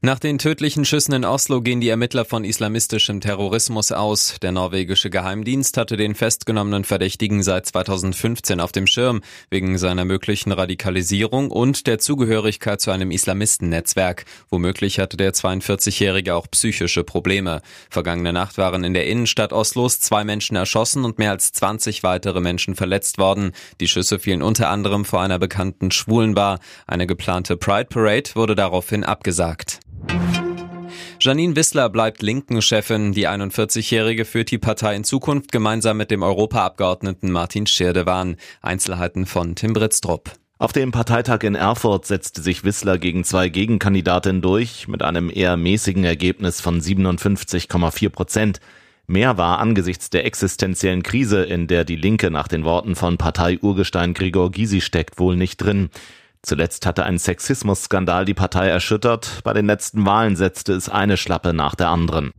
Nach den tödlichen Schüssen in Oslo gehen die Ermittler von islamistischem Terrorismus aus. Der norwegische Geheimdienst hatte den festgenommenen Verdächtigen seit 2015 auf dem Schirm, wegen seiner möglichen Radikalisierung und der Zugehörigkeit zu einem Islamistennetzwerk. Womöglich hatte der 42-Jährige auch psychische Probleme. Vergangene Nacht waren in der Innenstadt Oslos zwei Menschen erschossen und mehr als 20 weitere Menschen verletzt worden. Die Schüsse fielen unter anderem vor einer bekannten Schwulenbar. Eine geplante Pride Parade wurde daraufhin abgesagt. Janine Wissler bleibt Linken-Chefin. Die 41-Jährige führt die Partei in Zukunft gemeinsam mit dem Europaabgeordneten Martin Schirdewan. Einzelheiten von Tim Britztrup. Auf dem Parteitag in Erfurt setzte sich Wissler gegen zwei Gegenkandidatinnen durch, mit einem eher mäßigen Ergebnis von 57,4 Prozent. Mehr war angesichts der existenziellen Krise, in der die Linke nach den Worten von Partei-Urgestein Gregor Gysi steckt, wohl nicht drin. Zuletzt hatte ein Sexismusskandal die Partei erschüttert. Bei den letzten Wahlen setzte es eine Schlappe nach der anderen.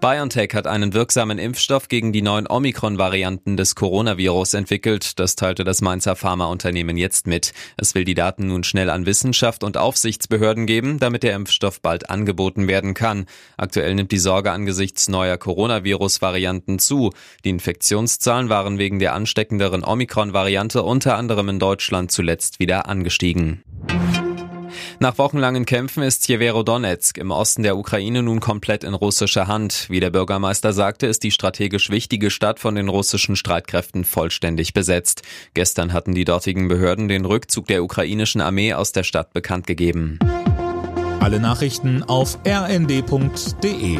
BioNTech hat einen wirksamen Impfstoff gegen die neuen Omikron-Varianten des Coronavirus entwickelt. Das teilte das Mainzer Pharmaunternehmen jetzt mit. Es will die Daten nun schnell an Wissenschaft und Aufsichtsbehörden geben, damit der Impfstoff bald angeboten werden kann. Aktuell nimmt die Sorge angesichts neuer Coronavirus-Varianten zu. Die Infektionszahlen waren wegen der ansteckenderen Omikron-Variante unter anderem in Deutschland zuletzt wieder angestiegen. Nach wochenlangen Kämpfen ist Donetsk im Osten der Ukraine nun komplett in russischer Hand. Wie der Bürgermeister sagte, ist die strategisch wichtige Stadt von den russischen Streitkräften vollständig besetzt. Gestern hatten die dortigen Behörden den Rückzug der ukrainischen Armee aus der Stadt bekannt gegeben. Alle Nachrichten auf rnd.de